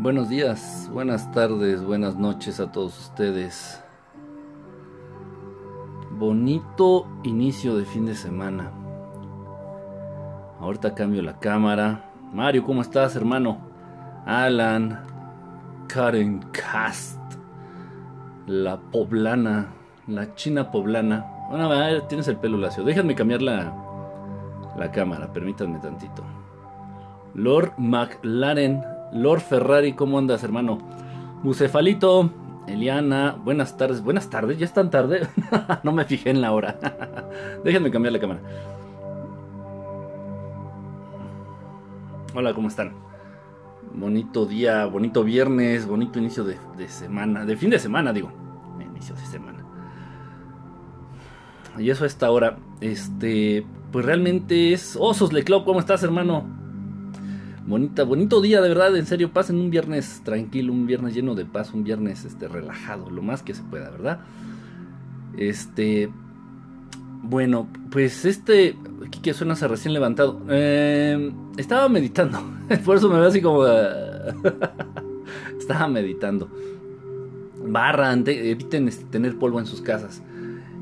Buenos días, buenas tardes, buenas noches a todos ustedes. Bonito inicio de fin de semana. Ahorita cambio la cámara. Mario, ¿cómo estás, hermano? Alan, Karen Cast, la poblana, la china poblana. Bueno, tienes el pelo lacio. Déjame cambiar la, la cámara, permítanme tantito. Lord McLaren, Lord Ferrari, ¿cómo andas, hermano? Bucefalito, Eliana, buenas tardes. Buenas tardes, ya es tan tarde. no me fijé en la hora. Déjenme cambiar la cámara. Hola, ¿cómo están? Bonito día, bonito viernes, bonito inicio de, semana, de fin de semana, digo. Inicio de semana. Y eso a esta hora. Este, pues realmente es. Osos Leclau, ¿cómo estás, hermano? Bonita, bonito día, de verdad, en serio, pasen un viernes tranquilo, un viernes lleno de paz, un viernes este, relajado, lo más que se pueda, ¿verdad? Este, bueno, pues este, que suena se recién levantado, eh, estaba meditando, por eso me veo así como, estaba meditando. Barra, eviten este, tener polvo en sus casas.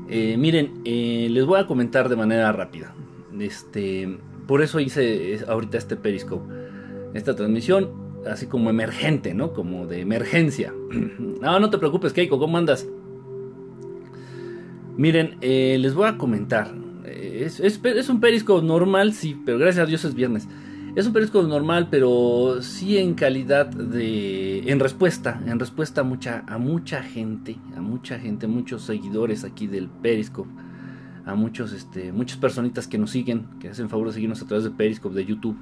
Eh, miren, eh, les voy a comentar de manera rápida. Este, por eso hice ahorita este Periscope esta transmisión así como emergente, ¿no? Como de emergencia. no, no te preocupes, Keiko, ¿cómo andas? Miren, eh, les voy a comentar. Es, es, un perisco normal, sí, pero gracias a Dios es viernes. Es un perisco normal, pero sí en calidad de. en respuesta. En respuesta a mucha, a mucha gente. A mucha gente, muchos seguidores aquí del Periscope. A muchos, este, muchas personitas que nos siguen, que hacen favor de seguirnos a través de Periscope, de YouTube,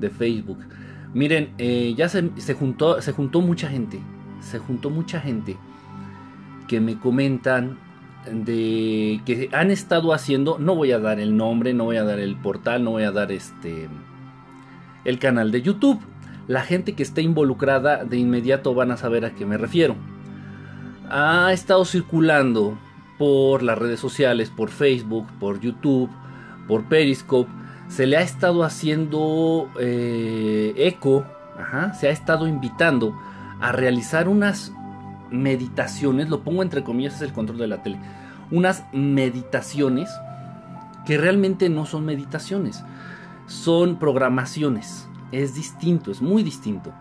de Facebook. Miren, eh, ya se, juntó, se juntó mucha gente, se juntó mucha gente que me comentan de que han estado haciendo, no voy a dar el nombre, no voy a dar el portal, no voy a dar este el canal de YouTube. La gente que esté involucrada de inmediato van a saber a qué me refiero. Ha estado circulando por las redes sociales, por Facebook, por YouTube, por Periscope se le ha estado haciendo eh, eco, se ha estado invitando a realizar unas meditaciones, lo pongo entre comillas, es el control de la tele, unas meditaciones que realmente no son meditaciones, son programaciones, es distinto, es muy distinto.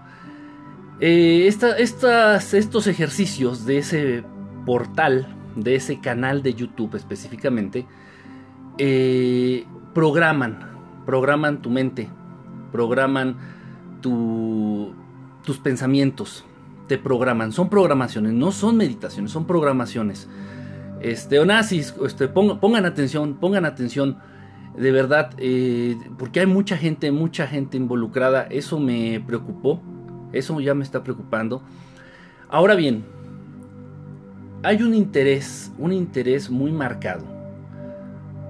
Eh, estos ejercicios de ese portal, de ese canal de YouTube específicamente, eh, programan programan tu mente, programan tus pensamientos, te programan, son programaciones, no son meditaciones, son programaciones. Este, Onassis, este, pongan, atención, pongan atención, de verdad, eh, porque hay mucha gente, mucha gente involucrada, eso me preocupó, eso ya me está preocupando. Ahora bien, hay un interés, un interés muy marcado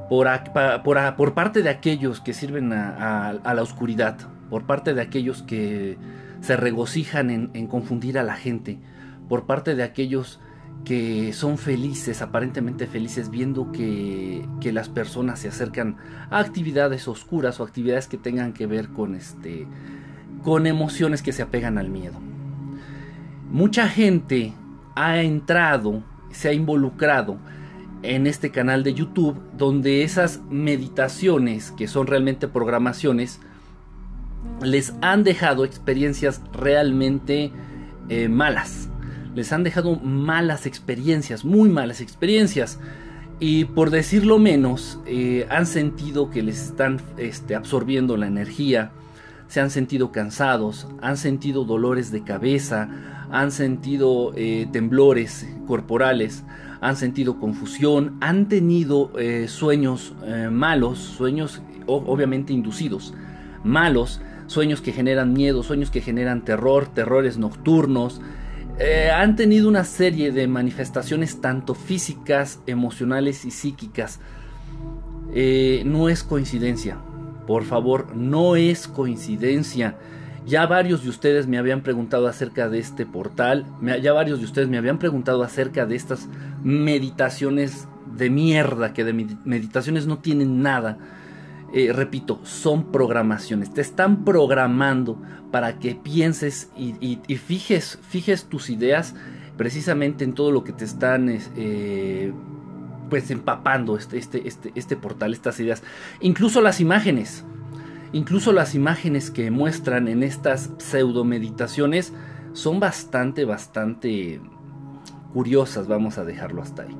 por, parte de aquellos que sirven a, la oscuridad, por parte de aquellos que se regocijan en, confundir a la gente, por parte de aquellos que son felices, aparentemente felices, viendo que, las personas se acercan a actividades oscuras o actividades que tengan que ver con, este, con emociones que se apegan al miedo. Mucha gente ha entrado, se ha involucrado en este canal de YouTube donde esas meditaciones que son realmente programaciones les han dejado experiencias realmente eh, malas. Les han dejado malas experiencias, muy malas experiencias. Y por decirlo menos, eh, han sentido que les están este, absorbiendo la energía, se han sentido cansados, han sentido dolores de cabeza, han sentido eh, temblores corporales, han sentido confusión, han tenido eh, sueños eh, malos, sueños obviamente inducidos, malos, sueños que generan miedo, sueños que generan terror, terrores nocturnos. Eh, han tenido una serie de manifestaciones tanto físicas, emocionales y psíquicas. no es coincidencia, por favor, no es coincidencia. Ya varios de ustedes me habían preguntado acerca de este portal, ya varios de ustedes me habían preguntado acerca de estas meditaciones de mierda, que de meditaciones no tienen nada. eh, repito, son programaciones. Te están programando para que pienses y, fijes, tus ideas precisamente en todo lo que te están eh, pues empapando este, este, este, este portal, estas ideas. Incluso las imágenes. Incluso las imágenes que muestran en estas pseudo meditaciones son bastante, bastante curiosas, vamos a dejarlo hasta ahí.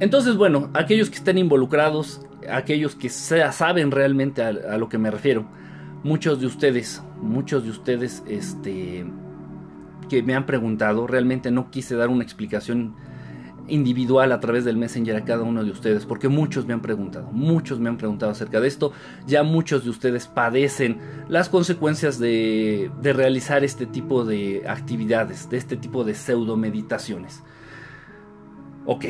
Entonces, bueno, aquellos que estén involucrados, aquellos que saben realmente a, a, lo que me refiero, muchos de ustedes, muchos de ustedes, este, que me han preguntado, realmente no quise dar una explicación individual a través del Messenger a cada uno de ustedes, porque muchos me han preguntado, muchos me han preguntado acerca de esto, ya muchos de ustedes padecen las consecuencias de, de realizar este tipo de actividades, de este tipo de pseudo meditaciones. Ok,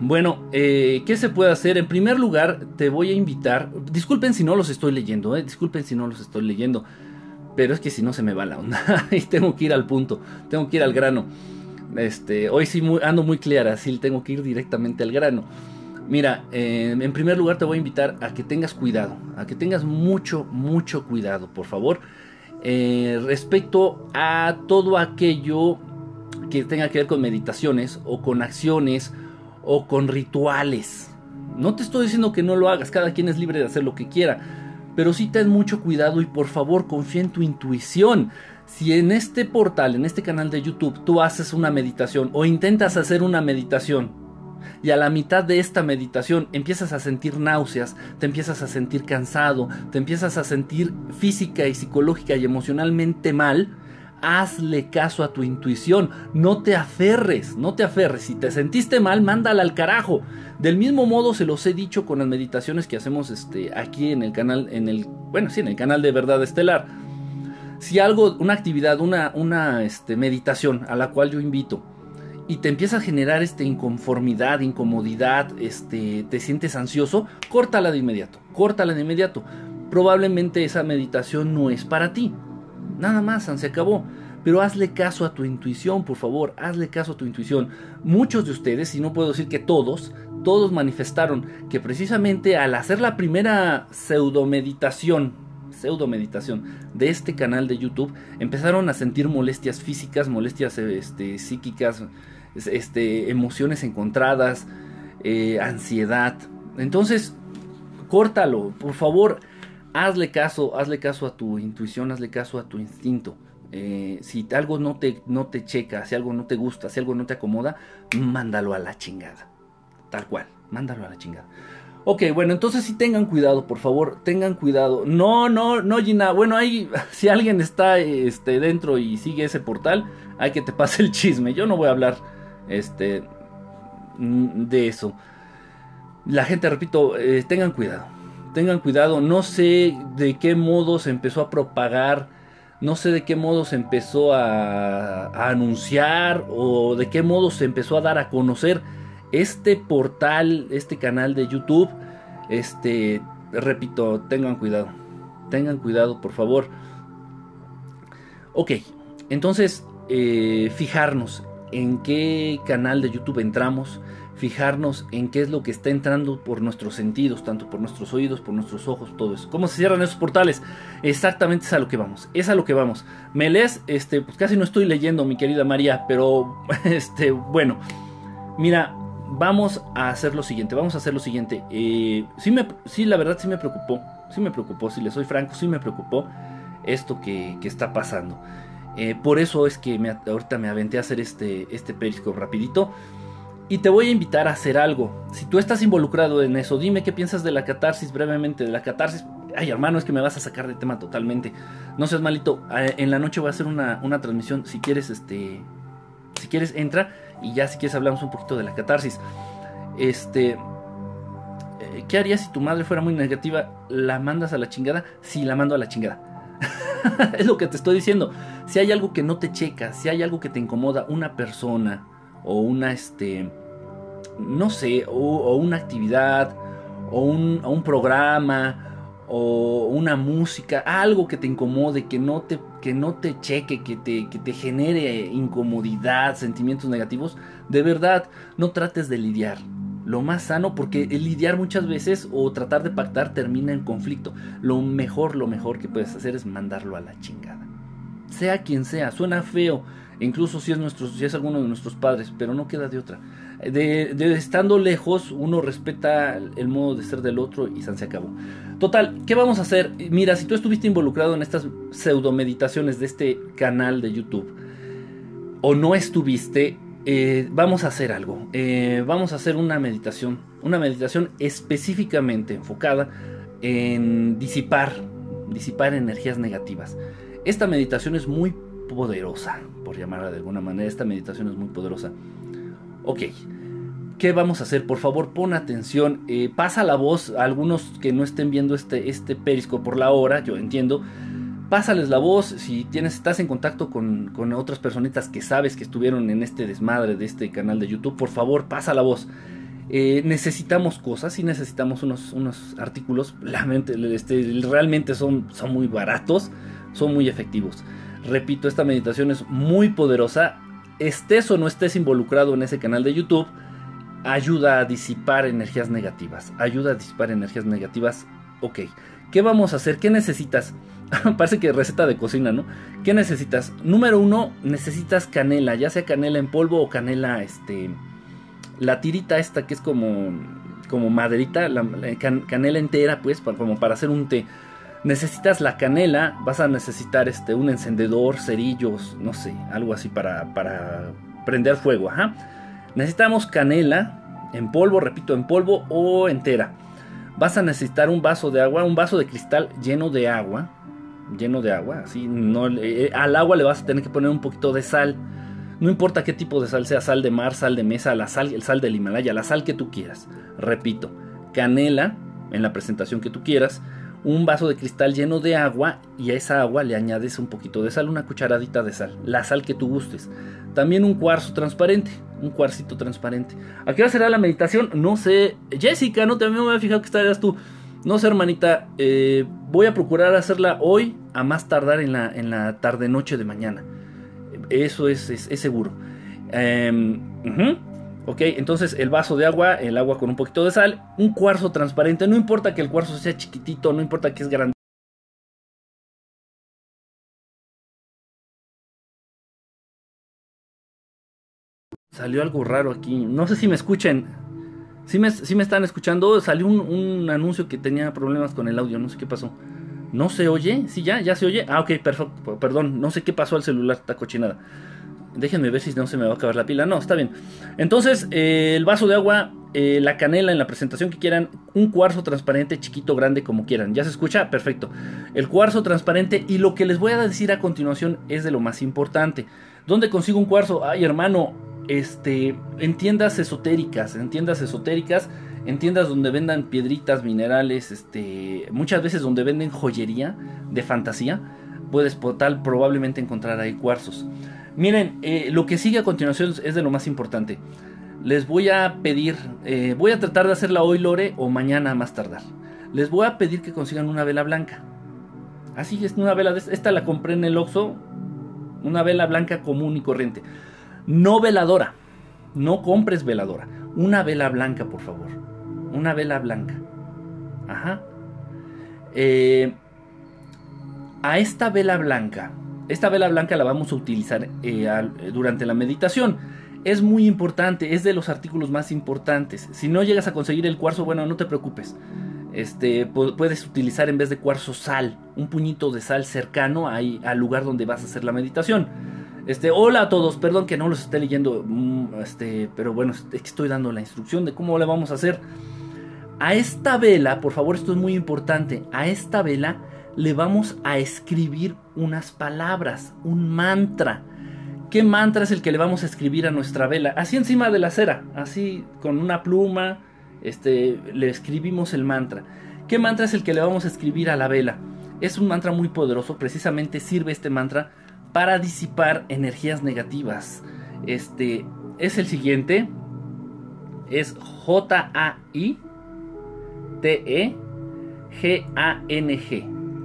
bueno, eh, ¿qué se puede hacer? En primer lugar, te voy a invitar, disculpen si no los estoy leyendo, eh, disculpen si no los estoy leyendo, pero es que si no se me va la onda y tengo que ir al punto, tengo que ir al grano. Este, hoy sí ando muy clara, sí tengo que ir directamente al grano. Mira, eh, en primer lugar te voy a invitar a que tengas cuidado, a que tengas mucho, mucho cuidado, por favor, eh, respecto a todo aquello que tenga que ver con meditaciones o con acciones o con rituales. No te estoy diciendo que no lo hagas, cada quien es libre de hacer lo que quiera, pero sí ten mucho cuidado y por favor confía en tu intuición. Si en este portal, en este canal de YouTube, tú haces una meditación o intentas hacer una meditación y a la mitad de esta meditación empiezas a sentir náuseas, te empiezas a sentir cansado, te empiezas a sentir física y psicológica y emocionalmente mal, hazle caso a tu intuición, no te aferres, no te aferres, si te sentiste mal, mándala al carajo. Del mismo modo se los he dicho con las meditaciones que hacemos este, aquí en el canal, en el, bueno, sí, en el canal de Verdad Estelar si algo, una actividad, una, una este, meditación a la cual yo invito, y te empieza a generar este, inconformidad, incomodidad, este, te sientes ansioso, córtala de inmediato, córtala de inmediato. Probablemente esa meditación no es para ti. Nada más, se acabó. Pero hazle caso a tu intuición, por favor, hazle caso a tu intuición. Muchos de ustedes, y no puedo decir que todos, todos manifestaron que precisamente al hacer la primera pseudo meditación pseudo meditación de este canal de YouTube empezaron a sentir molestias físicas, molestias este, psíquicas, este, emociones encontradas, eh, ansiedad. Entonces, córtalo, por favor, hazle caso, hazle caso a tu intuición, hazle caso a tu instinto. Eh, si algo no te, no te checa, si algo no te gusta, si algo no te acomoda, mándalo a la chingada. Tal cual, mándalo a la chingada. Ok, bueno, entonces sí tengan cuidado, por favor, tengan cuidado. No, no, no, Gina. Bueno, ahí, si alguien está este, dentro y sigue ese portal, hay que te pase el chisme. Yo no voy a hablar este, mm, de eso. La gente, repito, eh, tengan cuidado. Tengan cuidado. No sé de qué modo se empezó a propagar. No sé de qué modo se empezó a, a anunciar o de qué modo se empezó a dar a conocer este portal, este canal de YouTube, este, repito, tengan cuidado. Tengan cuidado, por favor. Ok, entonces, eh, fijarnos en qué canal de YouTube entramos, fijarnos en qué es lo que está entrando por nuestros sentidos, tanto por nuestros oídos, por nuestros ojos, todo eso. ¿Cómo se cierran esos portales? Exactamente es a lo que vamos, es a lo que vamos. Me lees, este, pues casi no estoy leyendo, mi querida María, pero, este, bueno, mira, vamos a hacer lo siguiente, vamos a hacer lo siguiente. Eh, sí, la verdad sí me preocupó, sí me preocupó, si le soy franco, sí me preocupó esto que, está pasando. Eh, por eso es que ahorita me aventé a hacer este, este periscope rapidito. Y te voy a invitar a hacer algo. Si tú estás involucrado en eso, dime qué piensas de la catarsis brevemente. De la catarsis. Ay, hermano, es que me vas a sacar de tema totalmente. No seas malito. Eh, en la noche voy a hacer una, una transmisión. Si quieres, este. Si quieres, entra y ya si quieres hablamos un poquito de la catarsis. Este, eh, ¿qué harías si tu madre fuera muy negativa? ¿La mandas a la chingada? Sí, la mando a la chingada. es lo que te estoy diciendo. Si hay algo que no te checa, si hay algo que te incomoda, una persona o una, este, no sé, o, una actividad o un, o un programa o una música, algo que te incomode, que no te, que no te cheque, que te, que te genere incomodidad, sentimientos negativos, de verdad, no trates de lidiar. lo más sano, porque el lidiar muchas veces o tratar de pactar termina en conflicto. Lo mejor, lo mejor que puedes hacer es mandarlo a la chingada. Sea quien sea, suena feo, incluso si es, nuestro, si es alguno de nuestros padres, pero no queda de otra. De, estando lejos, uno respeta el modo de ser del otro y se acabó. Total, ¿qué vamos a hacer? Mira, si tú estuviste involucrado en estas pseudo meditaciones de este canal de YouTube, o no estuviste, eh, vamos a hacer algo. Eh, vamos a hacer una meditación. Una meditación específicamente enfocada en disipar, disipar energías negativas. Esta meditación es muy poderosa, por llamarla de alguna manera. Esta meditación es muy poderosa. Ok, ¿qué vamos a hacer? Por favor, pon atención. Eh, pasa la voz a algunos que no estén viendo este, este perisco por la hora, yo entiendo pásales la voz, si tienes, estás en contacto con, otras personitas que sabes que estuvieron en este desmadre de este canal de YouTube, por favor, pasa la voz. Eh, necesitamos cosas y necesitamos unos, unos artículos, este, realmente son, son muy baratos, son muy efectivos. Repito, esta meditación es muy poderosa, estés o no estés involucrado en ese canal de YouTube, ayuda a disipar energías negativas, ayuda a disipar energías negativas, ok. ¿Qué vamos a hacer? ¿Qué necesitas? Parece que receta de cocina, ¿no? ¿Qué necesitas? Número uno, necesitas canela, ya sea canela en polvo o canela, este, la tirita esta que es como, como maderita, la, canela entera, pues, como para hacer un té. Necesitas la canela, vas a necesitar este, un encendedor, cerillos, no sé, algo así para, para prender fuego, ajá. Necesitamos canela en polvo, repito, en polvo o entera. Vas a necesitar un vaso de agua, un vaso de cristal lleno de agua, lleno de agua, así no eh, al agua le vas a tener que poner un poquito de sal. No importa qué tipo de sal sea, sal de mar, sal de mesa, la sal, el sal del Himalaya, la sal que tú quieras. Repito, canela en la presentación que tú quieras, un vaso de cristal lleno de agua y a esa agua le añades un poquito de sal, una cucharadita de sal, la sal que tú gustes. También un cuarzo transparente, un cuarcito transparente. ¿A qué hora será la meditación? No sé. Jessica, no te me había fijado que estarías tú. No sé, hermanita, eh, voy a procurar hacerla hoy a más tardar en la, en la tarde-noche de mañana. Eso es, es, seguro. Em, ok, entonces el vaso de agua, el agua con un poquito de sal, un cuarzo transparente, no importa que el cuarzo sea chiquitito, no importa que es grande. Salió algo raro aquí. No sé si me escuchen. Si me, me están escuchando, salió un, anuncio que tenía problemas con el audio, no sé qué pasó. ¿No se oye? ¿Sí ya? ¿Ya se oye? Ah, ok, perfecto, perdón, no sé qué pasó al celular, está cochinada. Déjenme ver si no se me va a acabar la pila. No, está bien. Entonces, eh, el vaso de agua, eh, la canela en la presentación que quieran, un cuarzo transparente, chiquito, grande, como quieran. ¿Ya se escucha? Perfecto. El cuarzo transparente y lo que les voy a decir a continuación es de lo más importante. ¿Dónde consigo un cuarzo? Ay, hermano, este, en tiendas esotéricas, en tiendas esotéricas, en tiendas donde vendan piedritas, minerales, este, muchas veces donde venden joyería de fantasía, puedes probablemente encontrar ahí cuarzos. Miren, eh, lo que sigue a continuación es de lo más importante. Les voy a pedir, eh, voy a tratar de hacerla hoy Lore o mañana más tardar. Les voy a pedir que consigan una vela blanca. Así es, una vela, de esta la compré en el Oxxo, una vela blanca común y corriente. No veladora. No compres veladora. Una vela blanca, por favor. Una vela blanca. Ajá. Eh, a esta vela blanca, esta vela blanca la vamos a utilizar eh, durante la meditación. Es muy importante, es de los artículos más importantes. Si no llegas a conseguir el cuarzo, bueno, no te preocupes. Este, puedes utilizar en vez de cuarzo sal, un puñito de sal cercano ahí, al lugar donde vas a hacer la meditación. Este, hola a todos, perdón que no los esté leyendo, mm, este, pero bueno, estoy dando la instrucción de cómo le vamos a hacer. A esta vela, por favor, esto es muy importante, a esta vela le vamos a escribir unas palabras, un mantra. ¿Qué mantra es el que le vamos a escribir a nuestra vela? Así encima de la cera, así con una pluma, este, le escribimos el mantra. ¿Qué mantra es el que le vamos a escribir a la vela? Es un mantra muy poderoso, precisamente sirve este mantra para disipar energías negativas. Este es el siguiente. Es J-A-I-T-E-G-A-N-G.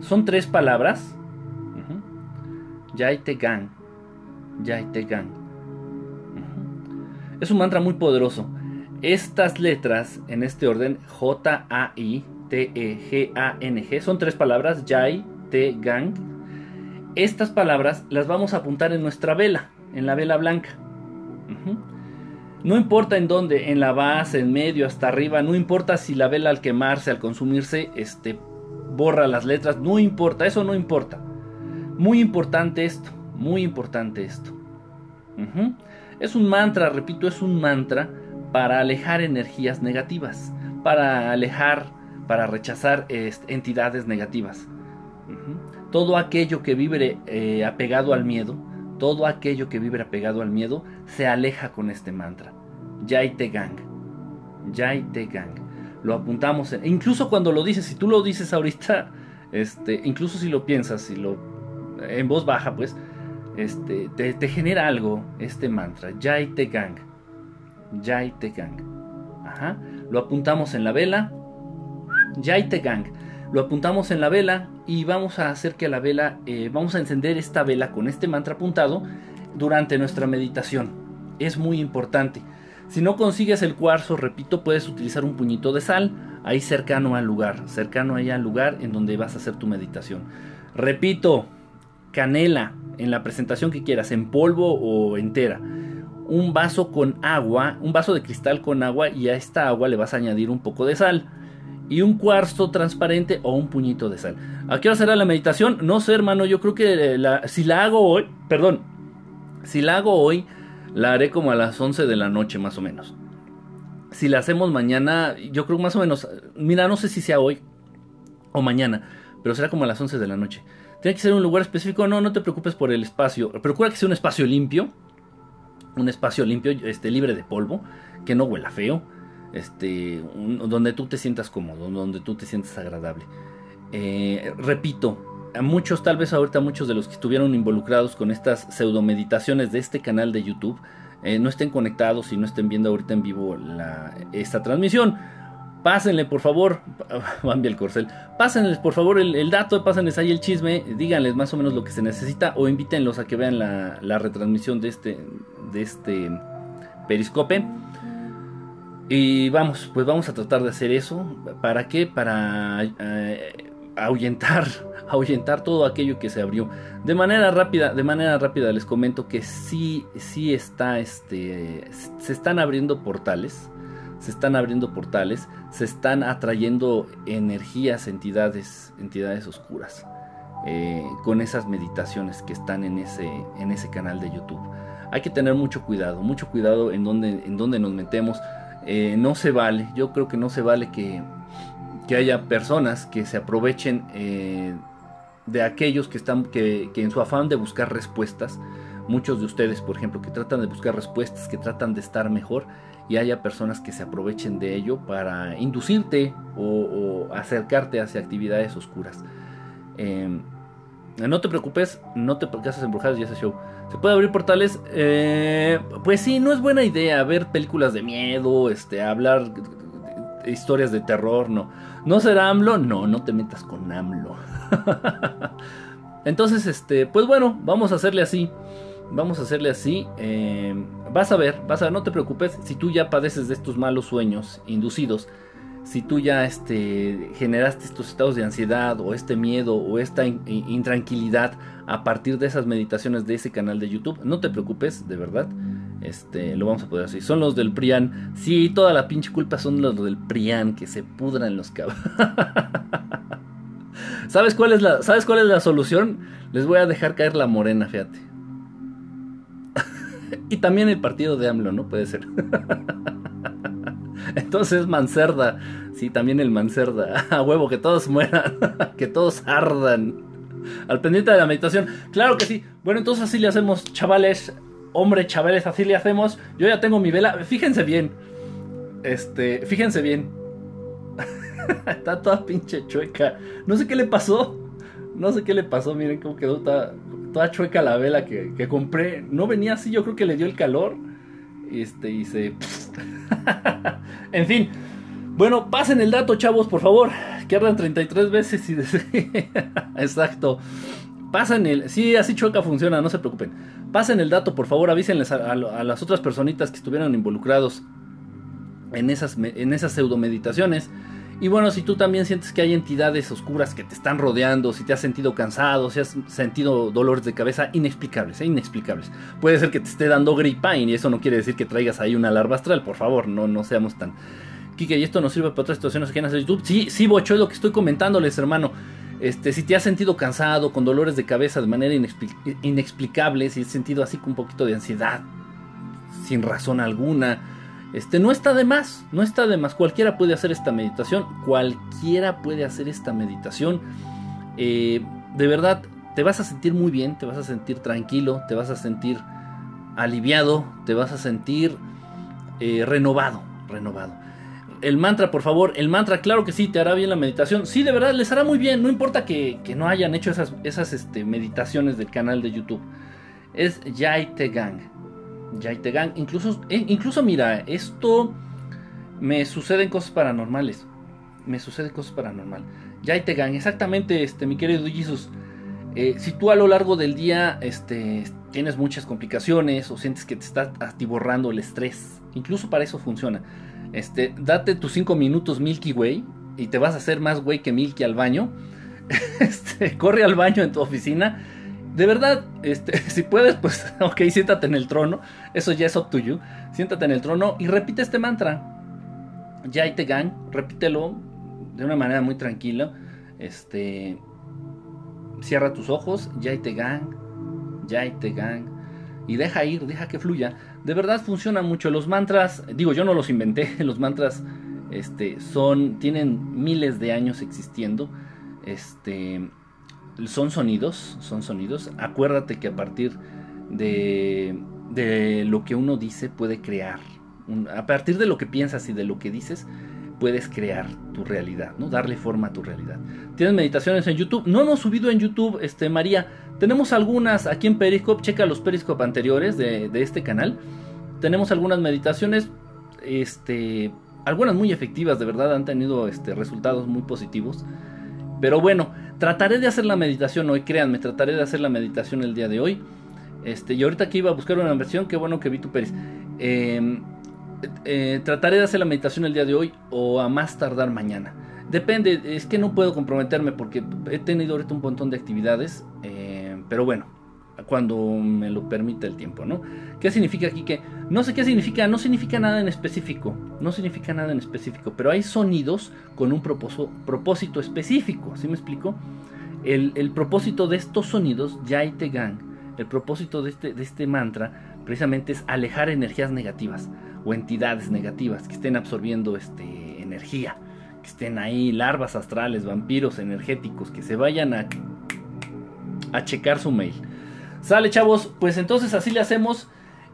Son tres palabras. Yaitegan. Yaitegan. Es un mantra muy poderoso. Estas letras en este orden, J-A-I-T-E-G-A-N-G, son tres palabras, Jai, Te, Gang. Estas palabras las vamos a apuntar en nuestra vela, en la vela blanca. No importa en dónde, en la base, en medio, hasta arriba, no importa si la vela al quemarse, al consumirse, este, borra las letras, no importa, eso no importa. Muy importante esto, muy importante esto. Es un mantra, repito, es un mantra para alejar energías negativas, para alejar, para rechazar entidades negativas. Todo aquello que vibre eh, apegado al miedo, todo aquello que vibre apegado al miedo, se aleja con este mantra. Jai Te Gang. Jai Te Gang. Lo apuntamos, incluso cuando lo dices, si tú lo dices ahorita, este, incluso si lo piensas, si lo en voz baja, pues, este, te, genera algo este mantra, Jai Te Gang. Jai Te Gang. Ajá. Lo apuntamos en la vela. Jai Te Gang. Lo apuntamos en la vela y vamos a hacer que la vela, eh, vamos a encender esta vela con este mantra apuntado durante nuestra meditación. Es muy importante. Si no consigues el cuarzo, repito, puedes utilizar un puñito de sal ahí cercano al lugar, cercano allá al lugar en donde vas a hacer tu meditación. Repito, canela en la presentación que quieras, en polvo o entera. Un vaso con agua, un vaso de cristal con agua y a esta agua le vas a añadir un poco de sal. Y un cuarzo transparente o un puñito de sal. ¿A qué hora será la meditación? No sé, hermano, yo creo que si la hago hoy, perdón, si la hago hoy, la haré como a las 11 de la noche más o menos. Si la hacemos mañana, yo creo más o menos, mira, no sé si sea hoy o mañana, pero será como a las 11 de la noche. Tiene que ser un lugar específico. No, no te preocupes por el espacio. Procura que sea un espacio limpio. Un espacio limpio, este, libre de polvo. Que no huela feo. Este, donde tú te sientas cómodo. Donde tú te sientas agradable. Eh, repito, a muchos, tal vez ahorita muchos de los que estuvieron involucrados con estas pseudo meditaciones de este canal de YouTube, eh, no estén conectados y no estén viendo ahorita en vivo esta transmisión Pásenle, por favor, Bambi el Corcel, pásenles, por favor, el, dato, pásenles ahí el chisme, díganles más o menos lo que se necesita o invítenlos a que vean la, retransmisión de este, de este periscope. Y vamos, pues vamos a tratar de hacer eso. ¿Para qué? Para eh, ahuyentar, ahuyentar todo aquello que se abrió. De manera rápida, de manera rápida les comento que sí, sí está, este, se están abriendo portales se están abriendo portales, se están atrayendo energías, entidades, entidades oscuras, eh, con esas meditaciones que están en ese, en ese canal de YouTube. Hay que tener mucho cuidado, mucho cuidado en donde, en donde nos metemos. Eh, no se vale, yo creo que no se vale que, que haya personas que se aprovechen eh, de aquellos que están, que, en su afán de buscar respuestas, muchos de ustedes, por ejemplo, que tratan de buscar respuestas, que tratan de estar mejor, y haya personas que se aprovechen de ello para inducirte o, acercarte hacia actividades oscuras. Em, no te preocupes, no te casas embrujadas y ese show. ¿Se puede abrir portales? Eh, pues sí, no es buena idea ver películas de miedo, este, hablar historias de terror, no. ¿No será AMLO? No, no te metas con AMLO. Entonces, este, pues bueno, vamos a hacerle así. Vamos a hacerle así. Eh, vas a ver, vas a ver, no te preocupes. Si tú ya padeces de estos malos sueños inducidos, si tú ya este, generaste estos estados de ansiedad o este miedo o esta intranquilidad a partir de esas meditaciones de ese canal de YouTube, no te preocupes, de verdad. Este, lo vamos a poder hacer. Son los del Prian. Sí, toda la pinche culpa son los del Prian que se pudran los cabos. ¿Sabes cuál es la ¿Sabes cuál es la solución? Les voy a dejar caer la morena, fíjate. y también el partido de AMLO, ¿no? Puede ser. Entonces Mancerda, sí, también el Mancerda. A huevo, que todos mueran, que todos ardan. Al pendiente de la meditación. Claro que sí. Bueno, entonces así le hacemos, chavales. Hombre, chavales, así le hacemos. Yo ya tengo mi vela. Fíjense bien. Este, fíjense bien. Está toda pinche chueca. No sé qué le pasó. No sé qué le pasó. Miren cómo quedó. Está, toda chueca la vela que, compré. No venía así, yo creo que le dio el calor. Este, y se. en fin. Bueno, pasen el dato, chavos, por favor. Que ardan 33 veces y. Exacto. Pasen el. Sí, así chueca funciona, no se preocupen. Pasen el dato, por favor, avísenles a, las otras personitas que estuvieron involucrados en esas, en esas pseudo meditaciones. Y bueno, si tú también sientes que hay entidades oscuras que te están rodeando, si te has sentido cansado, si has sentido dolores de cabeza inexplicables, ¿eh? inexplicables. Puede ser que te esté dando gripa y eso no quiere decir que traigas ahí una larva astral, por favor, no, no seamos tan... Kike, ¿y esto nos sirve para otras situaciones ajenas a YouTube? Sí, sí, Bocho, es lo que estoy comentándoles, hermano. Este, si te has sentido cansado, con dolores de cabeza de manera inexplicable, si has sentido así con un poquito de ansiedad, sin razón alguna, este, no está de más, no está de más. Cualquiera puede hacer esta meditación, cualquiera puede hacer esta meditación. Eh, de verdad, te vas a sentir muy bien, te vas a sentir tranquilo, te vas a sentir aliviado, te vas a sentir eh, renovado, renovado. El mantra, por favor, el mantra, claro que sí, te hará bien la meditación. Sí, de verdad, les hará muy bien, no importa que, no hayan hecho esas, esas este, meditaciones del canal de YouTube. Es Jai Gang. Yaitegan. Incluso, eh, incluso mira, esto me suceden cosas paranormales. Me suceden cosas paranormales. Yaitegan, exactamente, este, mi querido Jesus. Eh, si tú a lo largo del día este, tienes muchas complicaciones o sientes que te está atiborrando el estrés, incluso para eso funciona. Este, date tus 5 minutos Milky Way y te vas a hacer más güey que Milky al baño. Este, corre al baño en tu oficina de verdad, este, si puedes, pues, ok, siéntate en el trono. Eso ya es up to you. Siéntate en el trono y repite este mantra. Yai te gang, repítelo de una manera muy tranquila. Este, cierra tus ojos, Yai te gang, Yai te gang. Y deja ir, deja que fluya. De verdad funciona mucho. Los mantras, digo, yo no los inventé. Los mantras este, son, tienen miles de años existiendo. Este, son sonidos, son sonidos. Acuérdate que a partir de, de lo que uno dice puede crear. a partir de lo que piensas y de lo que dices, puedes crear tu realidad, ¿no? Darle forma a tu realidad. Tienes meditaciones en YouTube. No hemos subido en YouTube, este, María. Tenemos algunas aquí en Periscope. Checa los Periscope anteriores de, de este canal. Tenemos algunas meditaciones, este, algunas muy efectivas, de verdad, han tenido este, resultados muy positivos. Pero bueno, trataré de hacer la meditación hoy, créanme, trataré de hacer la meditación el día de hoy. Este, y ahorita que iba a buscar una versión, qué bueno que vi tu Pérez. Em, eh, trataré de hacer la meditación el día de hoy o a más tardar mañana. Depende, es que no puedo comprometerme porque he tenido ahorita un montón de actividades. Eh, pero bueno, cuando me lo permita el tiempo, ¿no? ¿Qué significa aquí que no sé qué significa, no significa nada en específico, no significa nada en específico, pero hay sonidos con un propósito, específico, ¿sí me explico? El, propósito de estos sonidos, Yai Tegan, el propósito de este, de este mantra, precisamente es alejar energías negativas o entidades negativas que estén absorbiendo este, energía, que estén ahí larvas astrales, vampiros energéticos, que se vayan a, a checar su mail. Sale, chavos, pues entonces así le hacemos.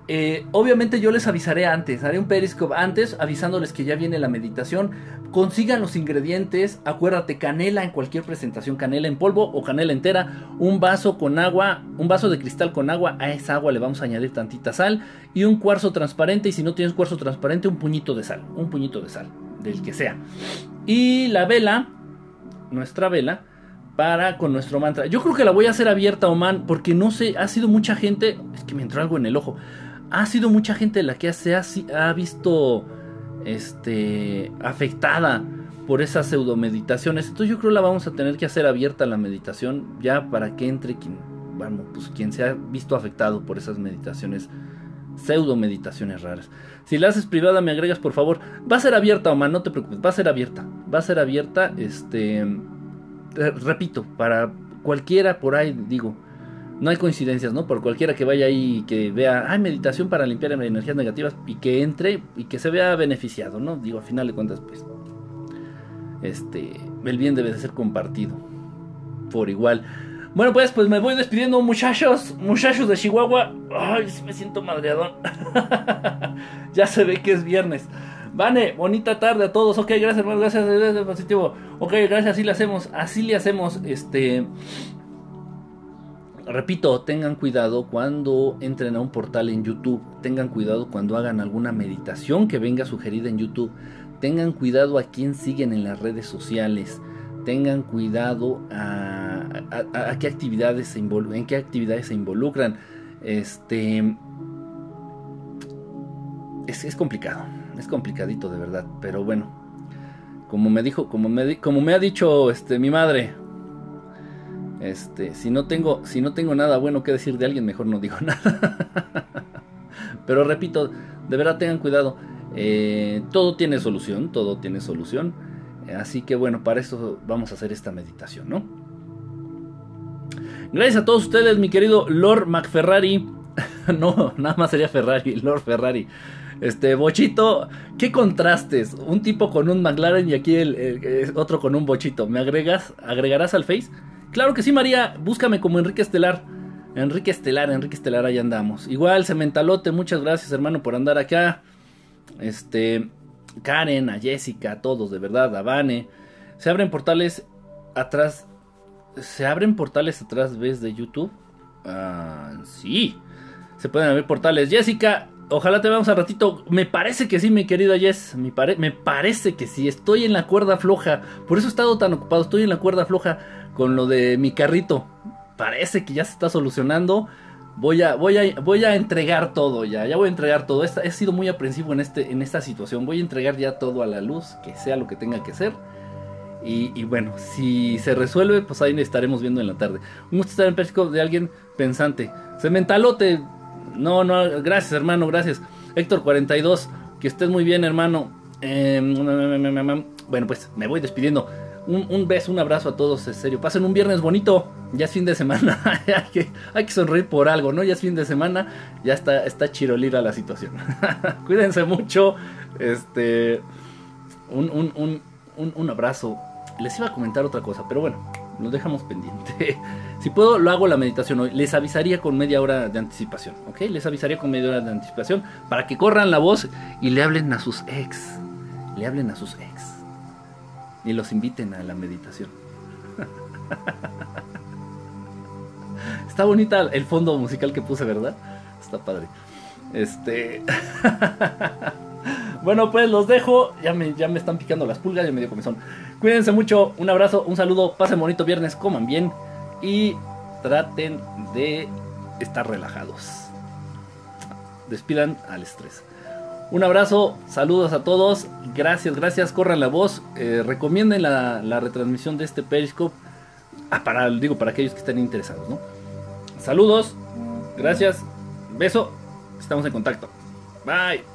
Eh, obviamente yo les avisaré antes, haré un periscope antes avisándoles que ya viene la meditación. Consigan los ingredientes, acuérdate, canela en cualquier presentación, canela en polvo o canela entera, un vaso con agua, un vaso de cristal con agua, a esa agua le vamos a añadir tantita sal y un cuarzo transparente y si no tienes cuarzo transparente un puñito de sal, un puñito de sal, del que sea. Y la vela, nuestra vela, para con nuestro mantra. Yo creo que la voy a hacer abierta, Oman, porque no sé, ha sido mucha gente, es que me entró algo en el ojo, ha sido mucha gente la que se ha, visto este, afectada por esas pseudo meditaciones. Entonces yo creo la vamos a tener que hacer abierta la meditación ya para que entre quien, bueno, pues quien se ha visto afectado por esas meditaciones, pseudo meditaciones raras. Si la haces privada me agregas por favor. Va a ser abierta, Oman, no te preocupes, va a ser abierta. Va a ser abierta, este repito, para cualquiera por ahí, digo, no hay coincidencias, ¿no? Por cualquiera que vaya ahí y que vea, hay meditación para limpiar energías negativas y que entre y que se vea beneficiado, ¿no? Digo, a final de cuentas, pues, este, el bien debe de ser compartido por igual. Bueno, pues, pues me voy despidiendo, muchachos, muchachos de Chihuahua. Ay, me siento madreadón. ya se ve que es viernes. Vane, bonita tarde a todos. Ok, gracias, hermano. Gracias, gracias, positivo. Ok, gracias, así le hacemos. Así le hacemos. Este. Repito, tengan cuidado cuando entren a un portal en YouTube. Tengan cuidado cuando hagan alguna meditación que venga sugerida en YouTube. Tengan cuidado a quién siguen en las redes sociales. Tengan cuidado a, a, qué actividades se en qué actividades se involucran. Este. Es, es complicado es complicadito de verdad, pero bueno, como me dijo, como me, como me ha dicho este, mi madre, este, si no tengo, si no tengo nada bueno que decir de alguien, mejor no digo nada. pero repito, de verdad tengan cuidado, eh, todo tiene solución, todo tiene solución, así que bueno, para eso vamos a hacer esta meditación, ¿no? Gracias a todos ustedes, mi querido Lord McFerrari. no, nada más sería Ferrari, Lord Ferrari. Este, Bochito, qué contrastes. Un tipo con un McLaren y aquí el, otro con un Bochito. ¿Me agregas? ¿Agregarás al Face? Claro que sí, María. Búscame como Enrique Estelar. Enrique Estelar, Enrique Estelar, ahí andamos. Igual, Cementalote, muchas gracias, hermano, por andar acá. Este, Karen, a Jessica, a todos, de verdad, a Vane. Se abren portales atrás. ¿Se abren portales atrás, ves, de YouTube? Ah, sí. Se pueden abrir portales. Jessica, Ojalá te veamos al ratito. Me parece que sí, mi querida Jess. Me, parece que sí. Estoy en la cuerda floja. Por eso he estado tan ocupado. Estoy en la cuerda floja con lo de mi carrito. Parece que ya se está solucionando. Voy a, voy a, voy a entregar todo ya. Ya voy a entregar todo. he sido muy aprensivo en, este, en esta situación. Voy a entregar ya todo a la luz. Que sea lo que tenga que ser. Y, bueno, si se resuelve, pues ahí estaremos viendo en la tarde. Un gusto estar en Periscope de alguien pensante. Cementalote, no, no, gracias hermano, gracias. Héctor 42, que estés muy bien hermano. Em, bueno, pues me voy despidiendo. Un, beso, un abrazo a todos, en serio. Pasen un viernes bonito. Ya es fin de semana. hay, que, hay, que, sonreír por algo, ¿no? Ya es fin de semana. Ya está, está chirolira la situación. Cuídense mucho. Este. Un, un, un abrazo. Les iba a comentar otra cosa, pero bueno, lo dejamos pendiente. si puedo, lo hago la meditación hoy. Les avisaría con media hora de anticipación, ¿ok? Les avisaría con media hora de anticipación para que corran la voz y le hablen a sus ex. Le hablen a sus ex. Y los inviten a la meditación. Está bonita el fondo musical que puse, ¿verdad? Está padre. Este. bueno, pues los dejo. Ya me, ya me están picando las pulgas, ya me dio comezón. Cuídense mucho, un abrazo, un saludo, pasen bonito viernes, coman bien y traten de estar relajados. Despidan al estrés. Un abrazo, saludos a todos, gracias, gracias, corran la voz, eh, recomienden la, retransmisión de este Periscope ah, para, digo, para aquellos que estén interesados, ¿no? Saludos, gracias, beso, estamos en contacto. Bye.